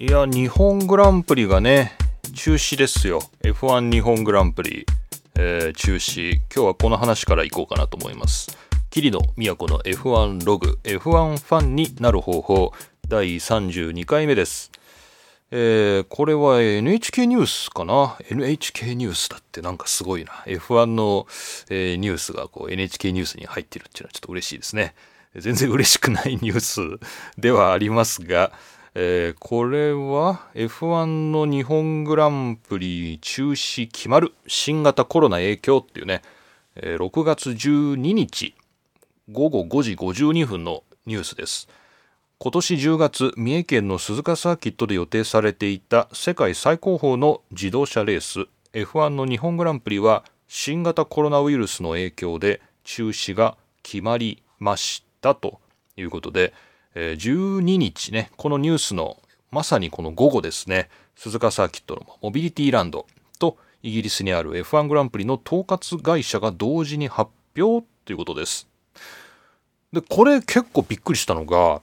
いや、日本グランプリがね、中止ですよ。F1 日本グランプリ、えー、中止。今日はこの話からいこうかなと思います。桐野都の F1 ログ、F1 ファンになる方法、第32回目です。えー、これは NHK ニュースかな ?NHK ニュースだってなんかすごいな。F1 の、えー、ニュースがこう NHK ニュースに入ってるっていうのはちょっと嬉しいですね。全然嬉しくないニュースではありますが、えー、これは F1 の日本グランプリ中止決まる新型コロナ影響っていうね、えー、6月12日午後5時52分のニュースです。今年10月、三重県の鈴鹿サーキットで予定されていた世界最高峰の自動車レース F1 の日本グランプリは新型コロナウイルスの影響で中止が決まりましたということで、12日ね、このニュースのまさにこの午後ですね、鈴鹿サーキットのモビリティランドとイギリスにある F1 グランプリの統括会社が同時に発表ということです。で、これ結構びっくりしたのが、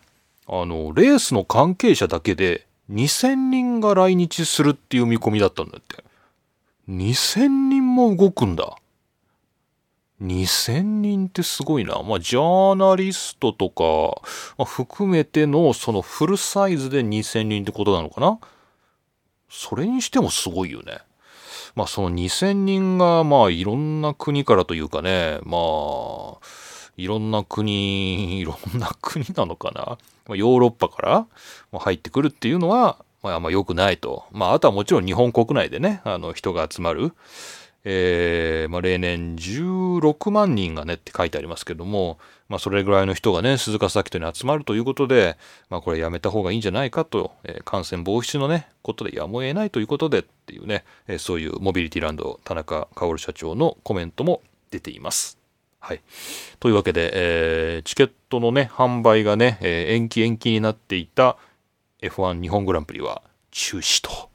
あの、レースの関係者だけで2000人が来日するっていう見込みだったんだって。2000人も動くんだ。2000人ってすごいな。まあ、ジャーナリストとか、まあ、含めてのそのフルサイズで2000人ってことなのかなそれにしてもすごいよね。まあ、その2000人が、まあ、いろんな国からというかね、まあ、いろんな国、いろんな国なのかな、まあ、ヨーロッパから入ってくるっていうのは、まあ、あんま良くないと。まあ、あとはもちろん日本国内でね、あの、人が集まる。えー、まあ、例年10 16万人がねって書いてありますけども、まあ、それぐらいの人がね、鈴鹿サーキットに集まるということで、まあ、これやめた方がいいんじゃないかと、えー、感染防止のね、ことでやむを得ないということでっていうね、えー、そういうモビリティランド、田中薫社長のコメントも出ています。はい。というわけで、えー、チケットのね、販売がね、え、延期延期になっていた F1 日本グランプリは中止と、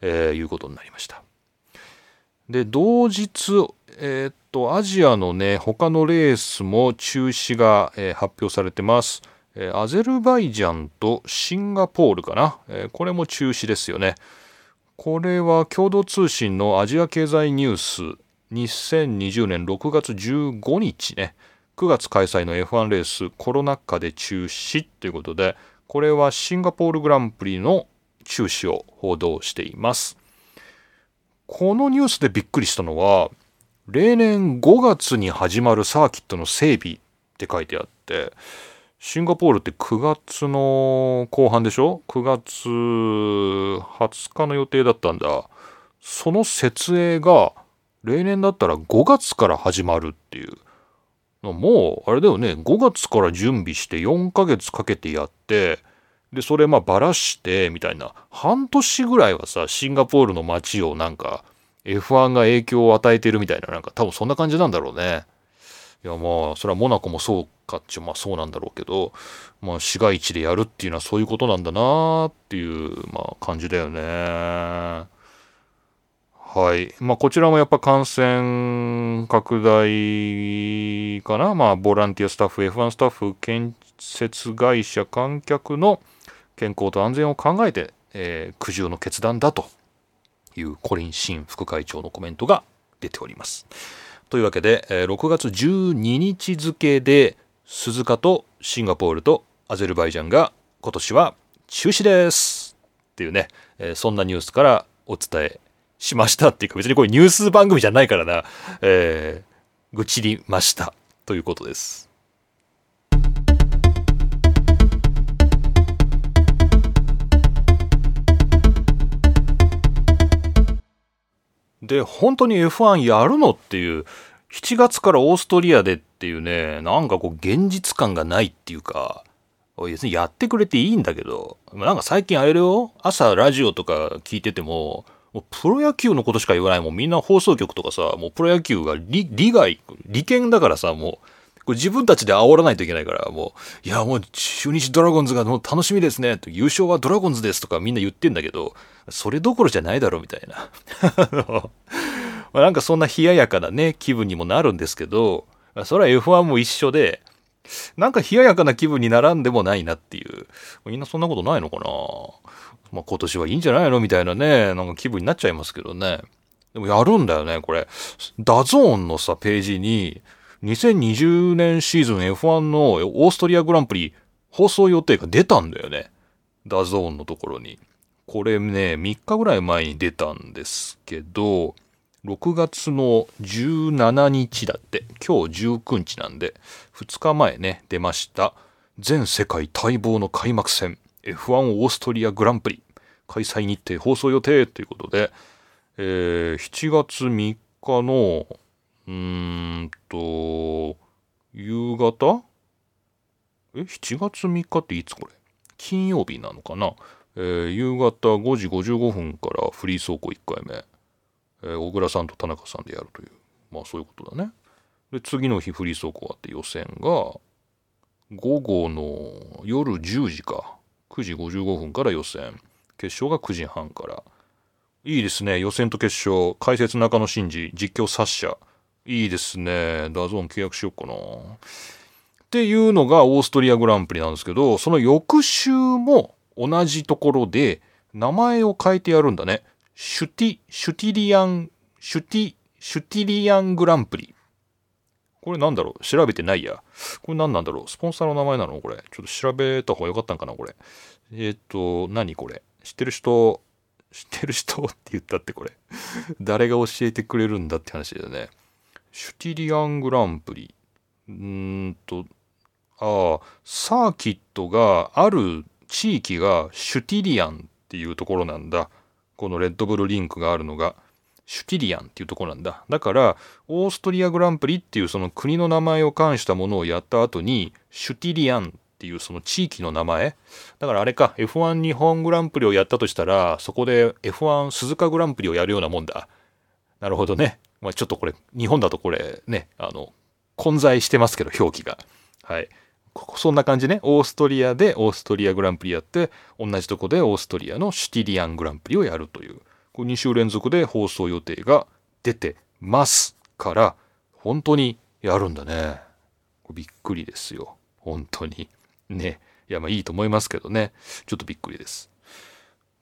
え、いうことになりました。で、同日、えー、っと、アジアのね、他のレースも中止が、えー、発表されてます。えー、アゼルバイジャンとシンガポールかな。えー、これも中止ですよね。これは共同通信のアジア経済ニュース2020年6月15日ね、9月開催の F1 レースコロナ禍で中止ということで、これはシンガポールグランプリの中止を報道しています。このニュースでびっくりしたのは、例年5月に始まるサーキットの整備って書いてあって、シンガポールって9月の後半でしょ ?9 月20日の予定だったんだ。その設営が例年だったら5月から始まるっていう。もう、あれだよね、5月から準備して4ヶ月かけてやって、で、それまあばらして、みたいな。半年ぐらいはさ、シンガポールの街をなんか、F1 が影響を与えてるみたいな、なんか多分そんな感じなんだろうね。いやまあ、それはモナコもそうかっちゅう、まあそうなんだろうけど、まあ市街地でやるっていうのはそういうことなんだなっていう、まあ感じだよね。はい。まあ、こちらもやっぱ感染拡大かな。まあ、ボランティアスタッフ、F1 スタッフ、建設会社、観客の健康と安全を考えて、えー、苦渋の決断だというコリン・シン副会長のコメントが出ております。というわけで、6月12日付で鈴鹿とシンガポールとアゼルバイジャンが今年は中止ですっていうね、そんなニュースからお伝えしましたっていうか別にこれニュース番組じゃないからな、えー、愚痴りましたということです。で、本当に F1 やるのっていう、7月からオーストリアでっていうね、なんかこう現実感がないっていうか、別にやってくれていいんだけど、なんか最近あれよ、朝ラジオとか聞いてても、もうプロ野球のことしか言わないもうみんな放送局とかさもうプロ野球が利害利権だからさもうこれ自分たちで煽らないといけないからもういやもう中日ドラゴンズがもう楽しみですねと優勝はドラゴンズですとかみんな言ってんだけどそれどころじゃないだろうみたいな なんかそんな冷ややかなね気分にもなるんですけどそれは F1 も一緒でなんか冷ややかな気分にならんでもないなっていうみんなそんなことないのかなまあ、今年はいいんじゃないのみたいなね、なんか気分になっちゃいますけどね。でもやるんだよね、これ。 DAZN のさ、ページに、2020年シーズン F1 のオーストリアグランプリ放送予定が出たんだよね。 DAZN のところに。これね、3日ぐらい前に出たんですけど、6月の17日だって、今日19日なんで、2日前ね、出ました。全世界待望の開幕戦、F1 オーストリアグランプリ、開催日程放送予定ということで、えー、7月3日の、うーんと、夕方？え ?7 月3日っていつこれ？金曜日なのかな？えー、夕方5時55分からフリー走行1回目。えー、小倉さんと田中さんでやるという。まあそういうことだね。で、次の日フリー走行あって予選が、午後の夜10時か。9時55分から予選。決勝が9時半から。いいですね。予選と決勝。解説中野信治。実況サッシャ。いいですね。 DAZN 契約しよっかな。っていうのがオーストリアグランプリなんですけど、その翌週も同じところで名前を変えてやるんだね。シュティ、シュティリアン、シュティ、シュティリアングランプリ。これなんだろう？調べてないや。これ何なんだろう？スポンサーの名前なの？これ。ちょっと調べた方がよかったんかなこれ。えっ、ー、と、何これ？知ってる人、知ってる人って言ったってこれ。誰が教えてくれるんだって話だよね。シュティリアングランプリ。うんと、ああ、サーキットがある地域がシュティリアンっていうところなんだ。このレッドブルリンクがあるのが。シュティリアンっていうとこなんだ。だから、オーストリアグランプリっていうその国の名前を冠したものをやった後に、シュティリアンっていうその地域の名前。だからあれか、F1 日本グランプリをやったとしたら、そこで F1 鈴鹿グランプリをやるようなもんだ。なるほどね。まあちょっとこれ、日本だとこれね、あの、混在してますけど、表記が。はい。そんな感じね。オーストリアでオーストリアグランプリやって、同じとこでオーストリアのシュティリアングランプリをやるという、こ2週連続で放送予定が出てますから、本当にやるんだね。びっくりですよ。本当に。ね。いや、まあいいと思いますけどね。ちょっとびっくりです。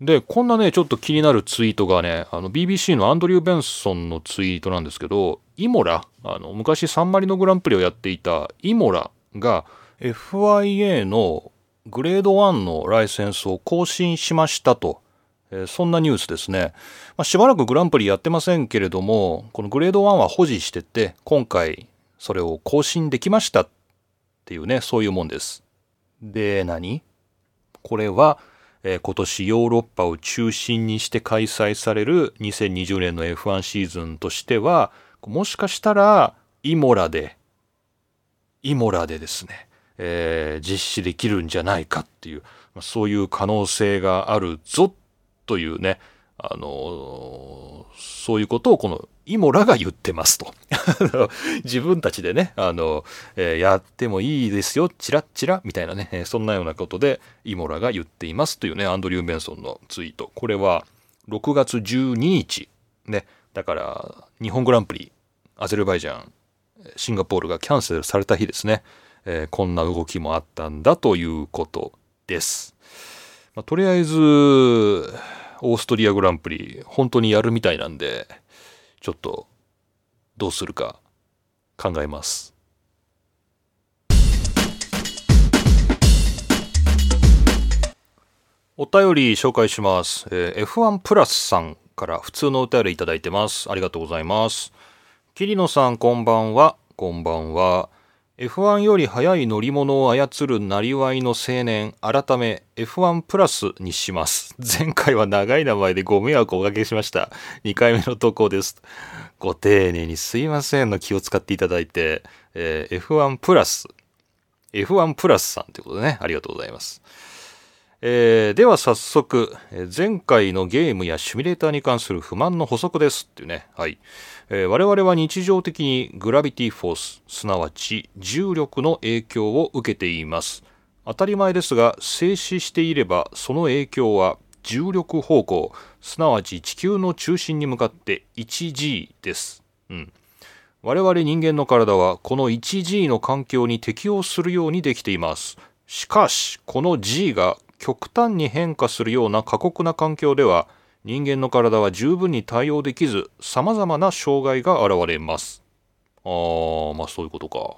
で、こんなね、ちょっと気になるツイートがね、あの、BBC のアンドリュー・ベンソンのツイートなんですけど、イモラ、あの、昔サンマリノグランプリをやっていたイモラが、FIA のグレード1のライセンスを更新しましたと、えー、そんなニュースですね、まあ、しばらくグランプリやってませんけれどもこのグレード1は保持してて今回それを更新できましたっていうねそういうもんです。で何？これは、え、今年ヨーロッパを中心にして開催される2020年の F1 シーズンとしてはもしかしたらイモラでイモラでですねえー、実施できるんじゃないかっていう、そういう可能性があるぞというね、あのそういうことをこのイモラが言ってますと。自分たちでね、あの、えー、やってもいいですよ、チラッチラみたいなね、そんなようなことでイモラが言っていますというね、アンドリュー・ベンソンのツイート。これは6月12日、ね、だから日本グランプリ、アゼルバイジャン、シンガポールがキャンセルされた日ですね。えー、こんな動きもあったんだということです。まあ、とりあえず、オーストリアグランプリ、本当にやるみたいなんで、ちょっと、どうするか考えます。お便り紹介します。えー、F1 プラスさんから普通のお便りいただいてます。ありがとうございます。桐野さんこんばんは。こんばんは。F1 より速い乗り物を操るなりわいの青年、改め F1 プラスにします。前回は長い名前でご迷惑をおかけしました。2回目の投稿です。ご丁寧にすいませんの気を使っていただいて、えー、F1 プラス、F1 プラスさんということでね、ありがとうございます。えー、では早速、前回のゲームやシミュレーターに関する不満の補足ですっていうね。はい。えー、我々は日常的にグラビティフォース、すなわち重力の影響を受けています。当たり前ですが、静止していればその影響は重力方向、すなわち地球の中心に向かって 1G です。うん。我々人間の体はこの 1G の環境に適応するようにできています。しかし、この G が極端に変化するような過酷な環境では人間の体は十分に対応できず様々な障害が現れます。あーまあそういうことか。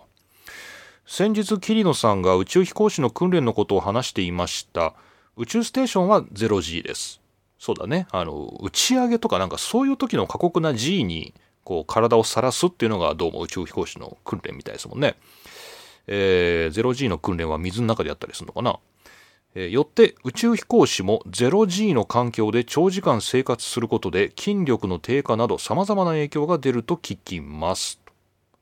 先日桐野さんが宇宙飛行士の訓練のことを話していました。宇宙ステーションは 0G です。そうだね。あの打ち上げとかなんかそういう時の過酷な G にこう体を晒すっていうのがどうも宇宙飛行士の訓練みたいですもんね。えー、0G の訓練は水の中でやったりするのかな、よって宇宙飛行士も 0G の環境で長時間生活することで筋力の低下など様々な影響が出ると聞きます。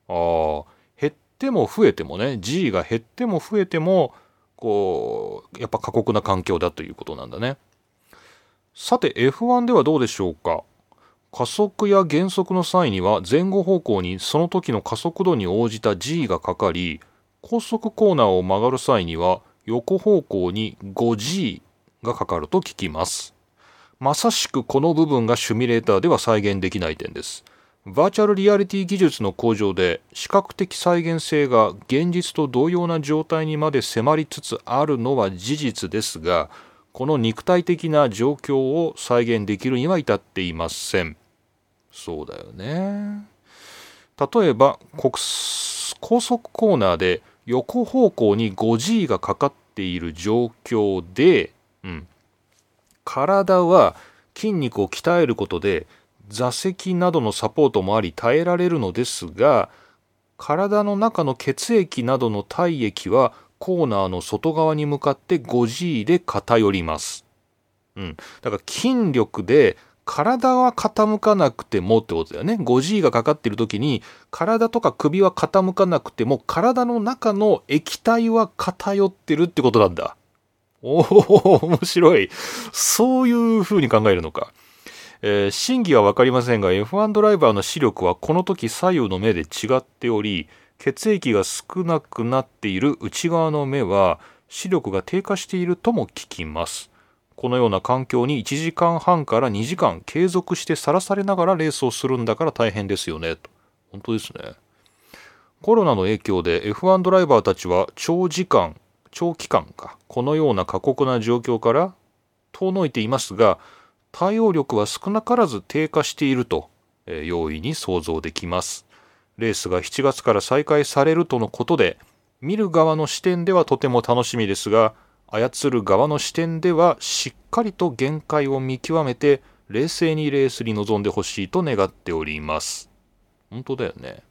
ああ減っても増えてもね G が減っても増えてもこうやっぱ過酷な環境だということなんだね。さて F1 ではどうでしょうか。加速や減速の際には前後方向にその時の加速度に応じた G がかかり高速コーナーを曲がる際には横方向に 5G がかかると聞きます。まさしくこの部分がシミュレーターでは再現できない点です。バーチャルリアリティ技術の向上で視覚的再現性が現実と同様な状態にまで迫りつつあるのは事実ですが、この肉体的な状況を再現できるには至っていません。そうだよね。例えば、高速コーナーで横方向に 5G がかかっている状況で、うん、体は筋肉を鍛えることで座席などのサポートもあり耐えられるのですが体の中の血液などの体液はコーナーの外側に向かって 5G で偏ります。うん、だから筋力で体は傾かなくてもってことだよね。5G がかかってる時に、体とか首は傾かなくても、体の中の液体は偏ってるってことなんだ。おお、面白い。そういう風に考えるのか。えー、真偽は分かりませんが、F1 ドライバーの視力はこの時左右の目で違っており、血液が少なくなっている内側の目は視力が低下しているとも聞きます。このような環境に1時間半から2時間継続してさらされながらレースをするんだから大変ですよね。と本当ですね。コロナの影響で F1 ドライバーたちは長時間、長期間か、このような過酷な状況から遠のいていますが、対応力は少なからず低下していると、えー、容易に想像できます。レースが7月から再開されるとのことで、見る側の視点ではとても楽しみですが、操る側の視点ではしっかりと限界を見極めて冷静にレースに臨んでほしいと願っております。本当だよね。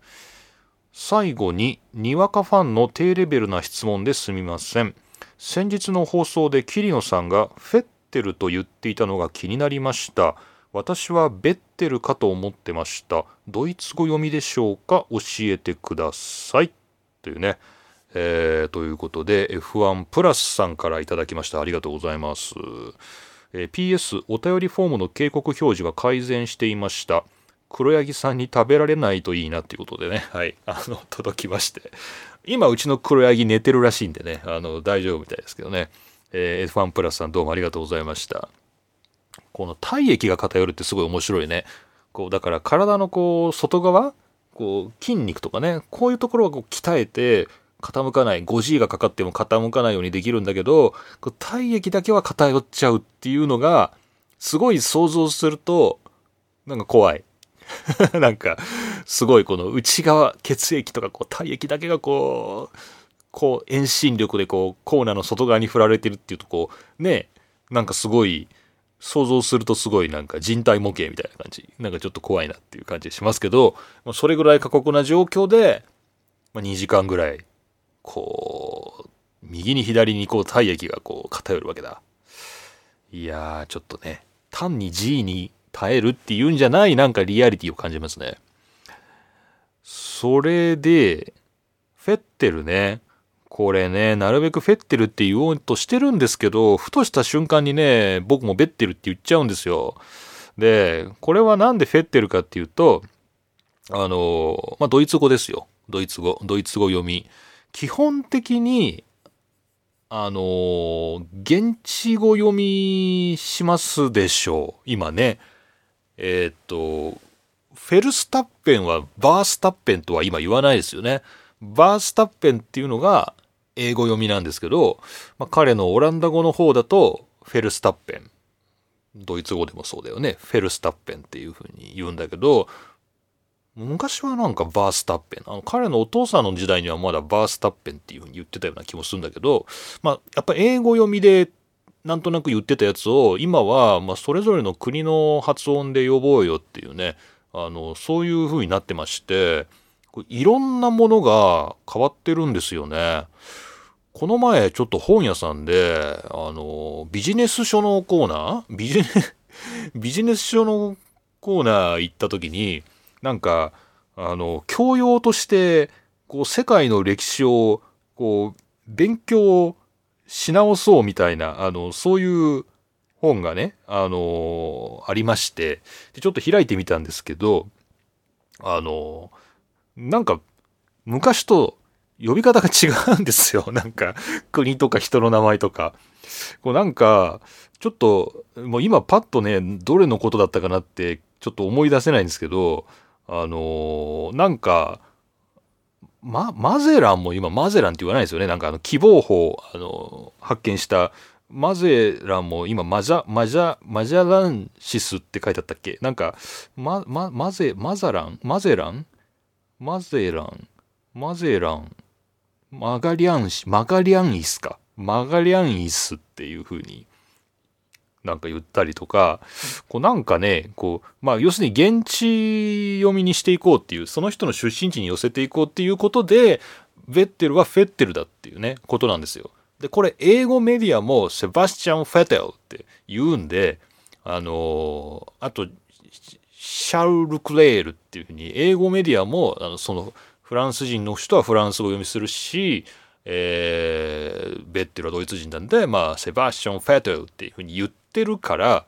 最後に、にわかファンの低レベルな質問ですみません。先日の放送で桐野さんがフェッテルと言っていたのが気になりました。私はベッテルかと思ってました。ドイツ語読みでしょうか？教えてください。というね。えー、ということで F1 プラスさんからいただきました。ありがとうございます、えー、PS お便りフォームの警告表示が改善していました。黒柳さんに食べられないといいなっていうことでね。はい。あの届きまして。今うちの黒柳寝てるらしいんでね。あの大丈夫みたいですけどね、えー、F1 プラスさんどうもありがとうございました。この体液が偏るってすごい面白いね。こうだから体のこう外側こう筋肉とかねこういうところはこう鍛えて傾かない。5G がかかっても傾かないようにできるんだけど体液だけは偏っちゃうっていうのがすごい想像するとなんか怖い。なんかすごいこの内側血液とかこう体液だけがこうこう遠心力でこうコーナーの外側に振られてるっていうとこうねなんかすごい想像するとすごいなんか人体模型みたいな感じ。なんかちょっと怖いなっていう感じしますけどそれぐらい過酷な状況で、ま2時間ぐらいこう、右に左にこう体液がこう偏るわけだ。いやー、ちょっとね、単に G に耐えるっていうんじゃないなんかリアリティを感じますね。それで、フェッテルね、これね、なるべくフェッテルって言おうとしてるんですけど、ふとした瞬間にね、僕もベッテルって言っちゃうんですよ。で、これはなんでフェッテルかっていうと、あの、まあ、ドイツ語ですよ。ドイツ語、ドイツ語読み。基本的に、あの現地語読みしますでしょう。今ね。えっ、と、フェルスタッペンはバースタッペンとは今言わないですよね。バースタッペンっていうのが、英語読みなんですけど、まあ、彼のオランダ語の方だと、フェルスタッペン。ドイツ語でもそうだよね。フェルスタッペンっていう風に言うんだけど、昔はなんかバースタッペン。あの彼のお父さんの時代にはまだバースタッペンっていう風に言ってたような気もするんだけど、まあ、やっぱ英語読みでなんとなく言ってたやつを、今は、ま、それぞれの国の発音で呼ぼうよっていうね、あの、そういう風になってまして、いろんなものが変わってるんですよね。この前ちょっと本屋さんで、あの、ビジネス書のコーナー？ビジネ、ビジネス書のコーナー行った時に、なんか、あの、教養として、こう、世界の歴史を、こう、勉強し直そうみたいな、あの、そういう本がね、あの、ありまして、でちょっと開いてみたんですけど、あの、なんか、昔と呼び方が違うんですよ。なんか、国とか人の名前とか。こうなんか、ちょっと、もう今パッとね、どれのことだったかなって、ちょっと思い出せないんですけど、あのー、なんか、ま、マゼランも今、マゼランって言わないですよね。なんかあの、希望法、あのー、発見した、マゼランも今、マジャ、マジャ、マジャランシスって書いてあったっけ？なんか、ま、ま、マゼ、マザラン？マゼラン？マゼラン？マゼラン？マガリアンシ、マガリアンイスか。マガリアンイスっていう風になんか言ったりとか、こうなんかね、こう、まあ要するに現地読みにしていこうっていう、その人の出身地に寄せていこうっていうことで、ベッテルはフェッテルだっていうね、ことなんですよ。で、これ英語メディアもセバスチャン・フェテルって言うんで、あのあと、シャルル・クレールっていうふうに、英語メディアも、あのその、フランス人の人はフランス語読みするし、えー、ベッテルはドイツ人なんで、まあ、セバスチョン・フェトルっていうふうに言ってるから、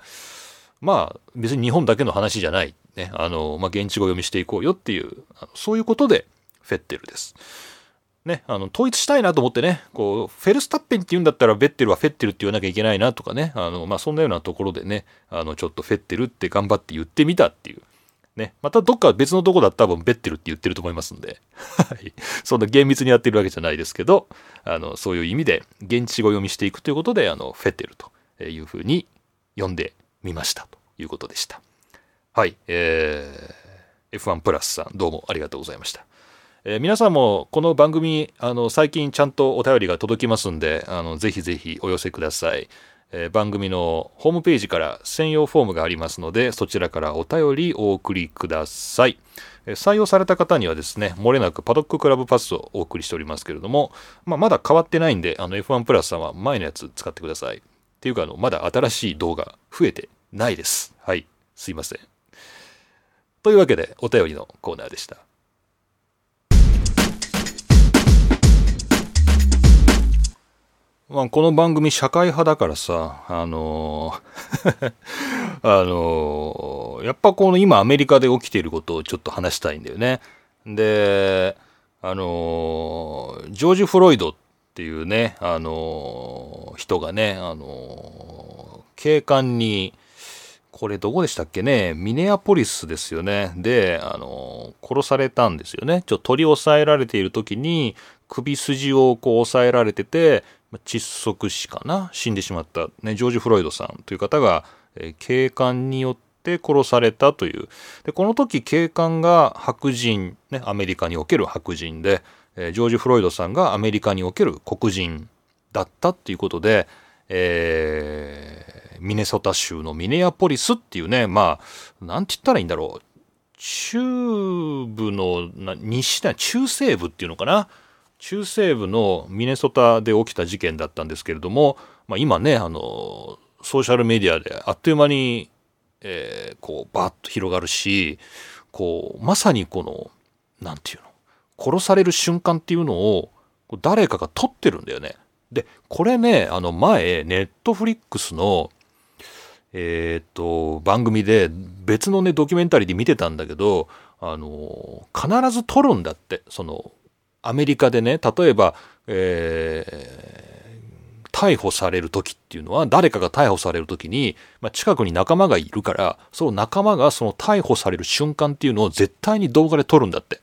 まあ、別に日本だけの話じゃない。ね。あの、まあ、現地語読みしていこうよっていう、そういうことで、フェッテルです。ね、あの、統一したいなと思ってね、こう、フェルスタッペンって言うんだったら、ベッテルはフェッテルって言わなきゃいけないなとかね、あの、まあ、そんなようなところでね、あの、ちょっとフェッテルって頑張って言ってみたっていう、ね。またどっか別のとこだったら多分ベッテルって言ってると思いますんで。はい。そんな厳密にやってるわけじゃないですけど、あの、そういう意味で現地語読みしていくということで、あの、フェテルというふうに読んでみましたということでした。はい。えー、F1 プラスさんどうもありがとうございました。えー、皆さんもこの番組、あの、最近ちゃんとお便りが届きますんで、あの、ぜひぜひお寄せください。えー、番組のホームページから専用フォームがありますので、そちらからお便りお送りください。えー、採用された方にはですね、漏れなくパドッククラブパスをお送りしておりますけれども、まあ、まだ変わってないんで、あの F1 プラスさんは前のやつ使ってください。っていうか、あの、まだ新しい動画増えてないです。はい。すいません。というわけで、お便りのコーナーでした。まあ、この番組社会派だからさ、あのー あのー、やっぱこの今アメリカで起きていることをちょっと話したいんだよね。で、あのー、ジョージ・フロイドっていうね、あの人がね、あの警官に、これどこでしたっけね、ミネアポリスですよね。で、あの殺されたんですよね。ちょっと取り押さえられている時に、首筋をこう押さえられてて、窒息死かな。死んでしまった、ね、ジョージ・フロイドさんという方が、えー、警官によって殺されたという。でこの時警官が白人、ね、アメリカにおける白人で、えー、ジョージ・フロイドさんがアメリカにおける黒人だったっていうことで、えー、ミネソタ州のミネアポリスっていうねまあなんて言ったらいいんだろう。中部の西だ中西部っていうのかな。中西部のミネソタで起きた事件だったんですけれども、まあ、今ねあのソーシャルメディアであっという間に、えー、こうバッと広がるしこうまさにこの何て言うの殺される瞬間っていうのを誰かが撮ってるんだよね。でこれねあの前ネットフリックスのえっ、と番組で別のねドキュメンタリーで見てたんだけどあの必ず撮るんだってそのアメリカでね、例えば、えー、逮捕される時っていうのは、誰かが逮捕される時に、まあ、近くに仲間がいるから、その仲間がその逮捕される瞬間っていうのを絶対に動画で撮るんだって。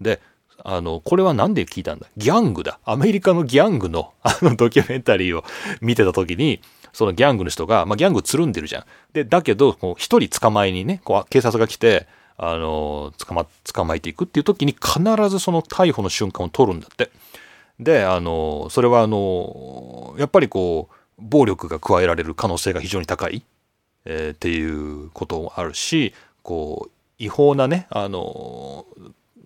で、あの、これは何で聞いたんだ？ギャングだ。アメリカのギャングの あのドキュメンタリーを見てた時に、そのギャングの人が、まあ、ギャングつるんでるじゃん。で、だけど、一人捕まえにね、こう警察が来て、あの、捕ま、捕まえていくっていう時に必ずその逮捕の瞬間を取るんだって。で、あの、それはあの、やっぱりこう、暴力が加えられる可能性が非常に高い、えー、っていうこともあるし、こう、違法なね、あの、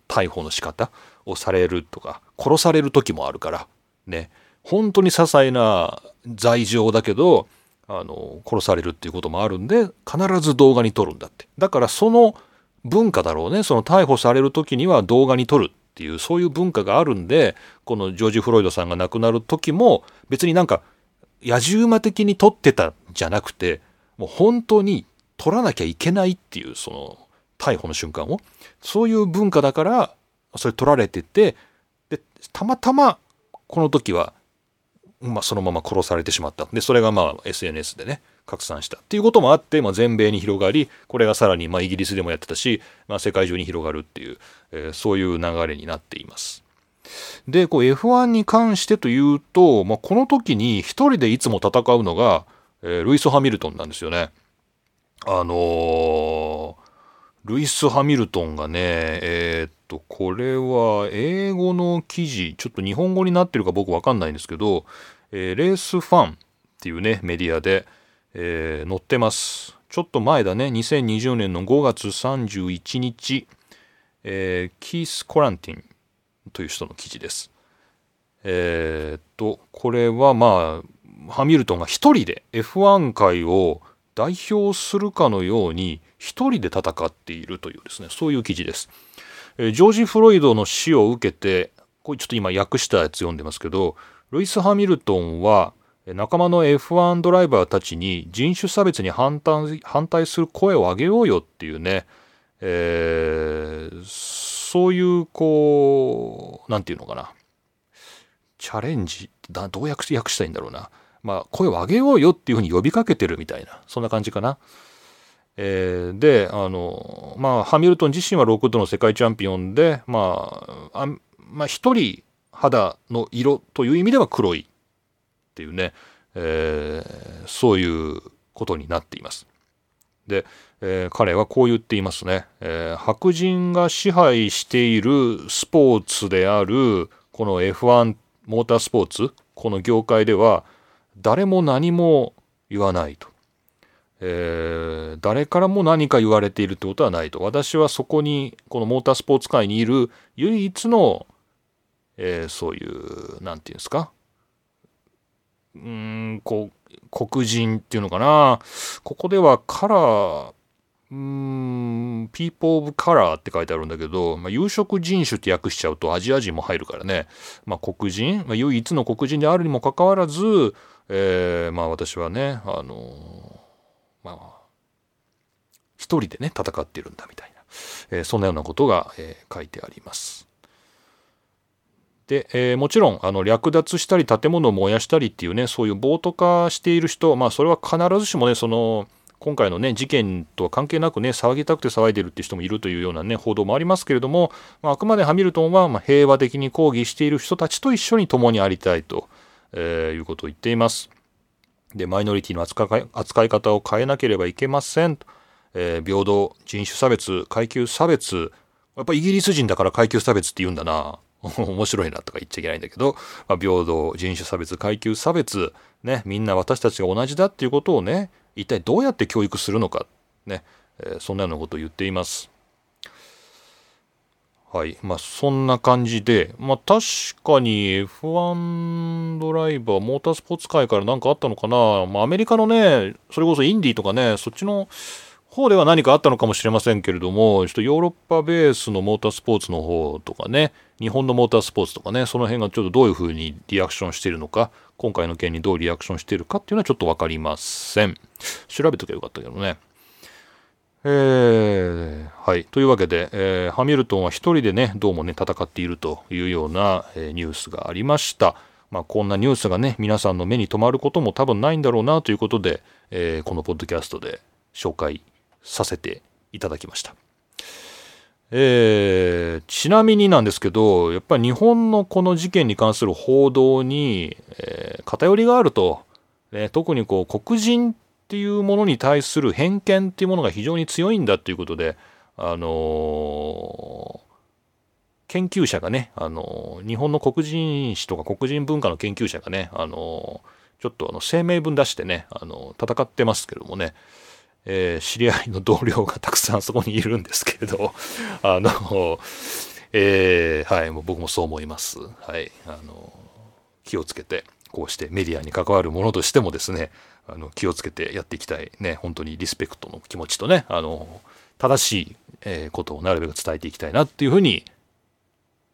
逮捕の仕方をされるとか、殺される時もあるから、ね、本当に些細な罪状だけど、あの、殺されるっていうこともあるんで、必ず動画に撮るんだって。だからその文化だろうね。その逮捕される時には動画に撮るっていう、そういう文化があるんで、このジョージ・フロイドさんが亡くなる時も、別になんか、野じ馬的に撮ってたんじゃなくて、もう本当に撮らなきゃいけないっていう、その、逮捕の瞬間を。そういう文化だから、それ取られてて、で、たまたま、この時は、まあ、そのまま殺されてしまった。で、それがまあ、SNS でね、拡散したっていうこともあって、まあ、全米に広がり、これがさらに、まあ、イギリスでもやってたし、まあ、世界中に広がるっていう、えー、そういう流れになっています。で、こう F1 に関してというと、まあ、この時に一人でいつも戦うのが、えー、ルイス・ハミルトンなんですよね。あのールイス・ハミルトンがね、えー、っと、これは英語の記事、ちょっと日本語になってるか僕わかんないんですけど、えー、レースファンっていうね、メディアで、えー、載ってます。ちょっと前だね、2020年の5月31日、えー、キース・コランティンという人の記事です。えー、っと、これはまあ、ハミルトンが一人で F1 界を代表するかのように一人で戦っているというですね、そういう記事です。えジョージ・フロイドの死を受けて、これちょっと今訳したやつ読んでますけど、ルイス・ハミルトンは仲間の F1 ドライバーたちに人種差別に反対反対する声を上げようよっていうね、えー、そういうこう、なんていうのかな。チャレンジ、だどう訳したいんだろうな。まあ、声を上げようよっていうふうに呼びかけてるみたいな、そんな感じかな。えー、で、あの、まあ、ハミルトン自身は6度の世界チャンピオンで、まあ、あまあ、一人肌の色という意味では黒いっていうね、えー、そういうことになっています。で、えー、彼はこう言っていますね、えー、白人が支配しているスポーツであるこの F1 モータースポーツこの業界では誰も何も言わないと。えー、誰からも何か言われているってことはないと。私はそこに、このモータースポーツ界にいる唯一の、え、そういう、なんていうんですか。うん、こう、黒人っていうのかな。ここではカラー、うん、ピーポー・オブ・カラーって書いてあるんだけど、まあ、有色人種って訳しちゃうとアジア人も入るからね。まあ、黒人、まあ、唯一の黒人であるにもかかわらず、えー、まあ私はね、あのー、まあ、一人でね、戦ってるんだみたいな、えー、そんなようなことが、えー、書いてあります。で、えー、もちろん、あの、略奪したり、建物を燃やしたりっていうね、そういう暴徒化している人、まあ、それは必ずしもね、その、今回のね、事件とは関係なくね、騒ぎたくて騒いでるって人もいるというようなね、報道もありますけれども、まあ、くまでハミルトンは、ま、平和的に抗議している人たちと一緒に共にありたいと。えー、いうことを言っています。で、マイノリティの扱い扱い方を変えなければいけませんと。えー、平等、人種差別、階級差別。やっぱイギリス人だから階級差別って言うんだな。面白いなとか言っちゃいけないんだけど、まあ、平等、人種差別、階級差別、ね、みんな私たちが同じだっていうことをね、一体どうやって教育するのか、ね、えー、そんなようなことを言っています。はい。まあ、そんな感じで、まあ、確かに F1 ドライバー、モータースポーツ界から何かあったのかな。まあ、アメリカのね、それこそインディとかね、そっちの方では何かあったのかもしれませんけれども、ちょっとヨーロッパベースのモータースポーツの方とかね、日本のモータースポーツとかね、その辺がちょっとどういうふうにリアクションしているのか、今回の件にどうリアクションしているかっていうのはちょっとわかりません。調べときゃよかったけどね。えー、はい。というわけで、えー、ハミルトンは一人でね、どうもね、戦っているというような、えー、ニュースがありました。まあ、こんなニュースがね、皆さんの目に留まることも多分ないんだろうなということで、えー、このポッドキャストで紹介させていただきました。えー、ちなみになんですけど、やっぱり日本のこの事件に関する報道に、えー、偏りがあると、ね、特にこう黒人っていうものに対する偏見っていうものが非常に強いんだっていうことで、あのー、研究者がね、あのー、日本の黒人史とか黒人文化の研究者がね、あのー、ちょっとあの声明文出してね、あの戦ってますけどもね、えー、知り合いの同僚がたくさんそこにいるんですけれど、あの、えー、はい、もう僕もそう思います。はい、あの、気をつけて、こうしてメディアに関わるものとしてもですね、あの気をつけてやっていきたい、ね、本当にリスペクトの気持ちとね、あの、正しい、えことをなるべく伝えていきたいなっていうふうに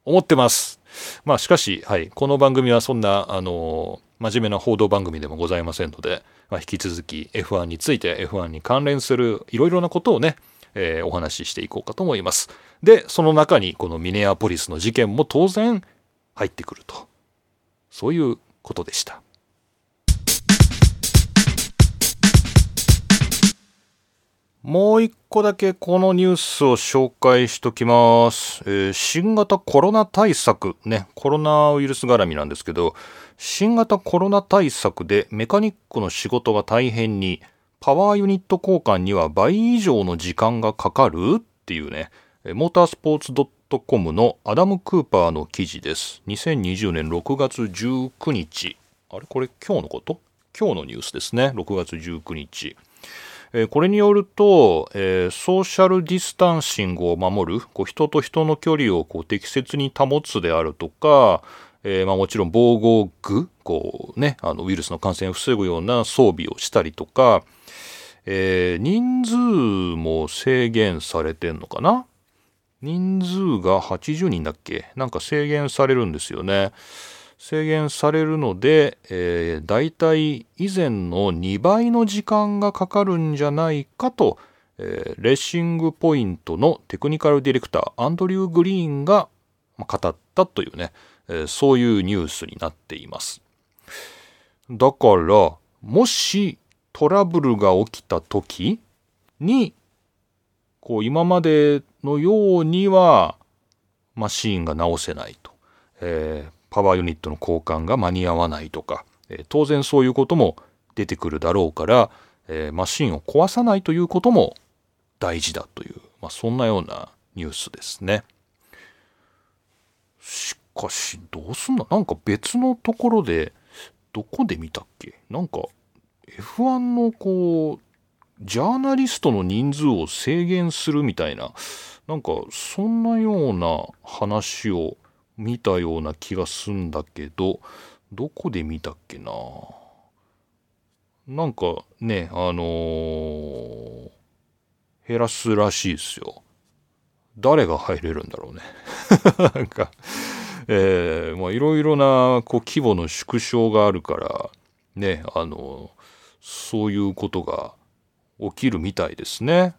思ってます。まあしかし、はい、この番組はそんな、あの、真面目な報道番組でもございませんので、まあ、引き続き F1 について F1 に関連するいろいろなことをね、えー、お話ししていこうかと思います。で、その中にこのミネアポリスの事件も当然入ってくると。そういうことでした。もう一個だけこのニュースを紹介しときます。えー、新型コロナ対策、ね、コロナウイルス絡みなんですけど、新型コロナ対策でメカニックの仕事が大変に、パワーユニット交換には倍以上の時間がかかるっていうね、モータースポーツ .com のアダム・クーパーの記事です。2020年6月19日。あれ？これ今日のこと？今日のニュースですね。6月19日。これによると、えー、ソーシャルディスタンシングを守る、こう人と人の距離をこう適切に保つであるとか、えー、まあ、もちろん防護具、こうね、あのウイルスの感染を防ぐような装備をしたりとか、えー、人数も制限されてんのかな？人数が80人だっけ？なんか制限されるんですよね。制限されるので、えー、大体以前の2倍の時間がかかるんじゃないかと、えー、レーシングポイントのテクニカルディレクターアンドリュー・グリーンが語ったというね、えそういうニュースになっています。だから、もしトラブルが起きた時に、こう今までのようにはマシーンが直せないと。えー、パワーユニットの交換が間に合わないとか、えー、当然そういうことも出てくるだろうから、えー、マシーンを壊さないということも大事だという、まあ、そんなようなニュースですね。しかし、どうすんだなんか別のところで、どこで見たっけ？なんか、F1 のこう、ジャーナリストの人数を制限するみたいな、なんか、そんなような話を見たような気がすんだけど、どこで見たっけな？なんかね、あのー、減らすらしいですよ。誰が入れるんだろうね。なんか、えー、まあいろいろなこう規模の縮小があるからねあのそういうことが起きるみたいですね。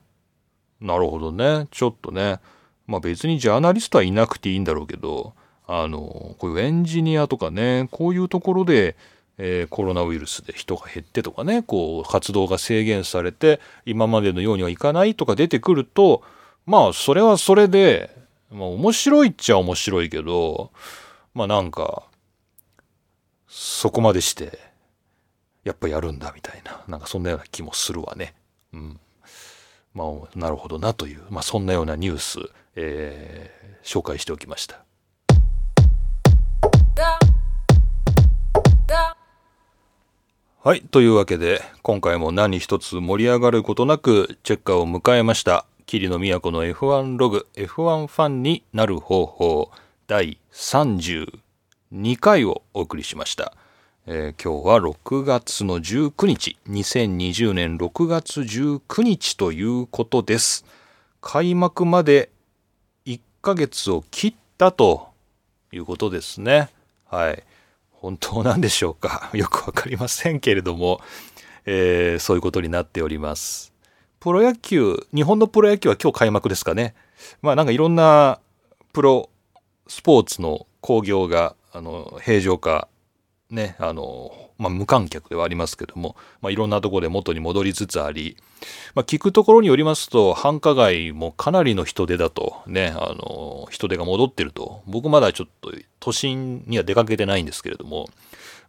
なるほどねちょっとねまあ別にジャーナリストはいなくていいんだろうけどあのこういうエンジニアとかねこういうところで、えー、コロナウイルスで人が減ってとかねこう活動が制限されて今までのようにはいかないとか出てくるとまあそれはそれでまあ面白いっちゃ面白いけど、まあなんか、そこまでして、やっぱやるんだみたいな、なんかそんなような気もするわね。うん。まあ、なるほどなという、まあそんなようなニュース、えー、紹介しておきました。はい。というわけで、今回も何一つ盛り上がることなく、チェッカーを迎えました。桐野都の F1 ログ F1 ファンになる方法第32回をお送りしました、えー、今日は6月の19日2020年6月19日ということです。開幕まで1ヶ月を切ったということですね。はい。本当なんでしょうか。よくわかりませんけれども、えー、そういうことになっております。プロ野球、日本のプロ野球は今日開幕ですかね。まあなんかいろんなプロスポーツの興行が、あの、平常化ね、あの、まあ、無観客ではありますけども、まあ、いろんなところで元に戻りつつあり、まあ、聞くところによりますと、繁華街もかなりの人出だと、ね、あの、人出が戻ってると、僕まだちょっと都心には出かけてないんですけれども、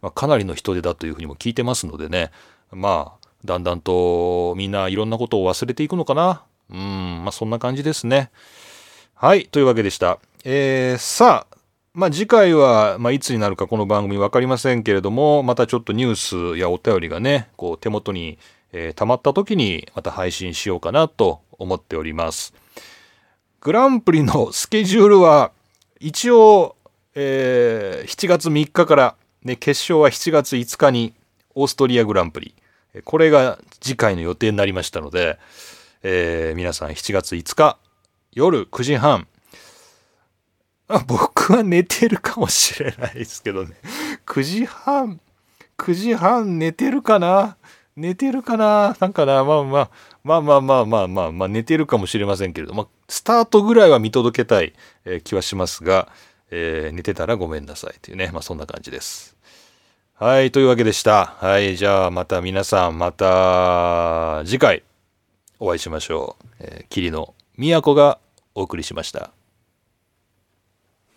まあ、かなりの人出だというふうにも聞いてますのでね、まあ、だんだんとみんないろんなことを忘れていくのかな。うん、まあそんな感じですね。はい、というわけでした。えー、さあ、まあ、次回は、まあ、いつになるかこの番組分かりませんけれども、またちょっとニュースやお便りがね、こう手元に、えー、溜まった時にまた配信しようかなと思っております。グランプリのスケジュールは、一応、えー、7月3日から、ね、決勝は7月5日にオーストリアグランプリ。これが次回の予定になりましたので、えー、皆さん7月5日夜9時半、あ僕は寝てるかもしれないですけどね。9時半、9時半寝てるかな？寝てるかな？なんかな？まあまあ、まあまあまあまあまあ、まあ、寝てるかもしれませんけれども、スタートぐらいは見届けたい、え、気はしますが、えー、寝てたらごめんなさいというね、まあそんな感じです。はい、というわけでした。はい、じゃあまた皆さん、また次回お会いしましょう。えー、霧の都がお送りしました。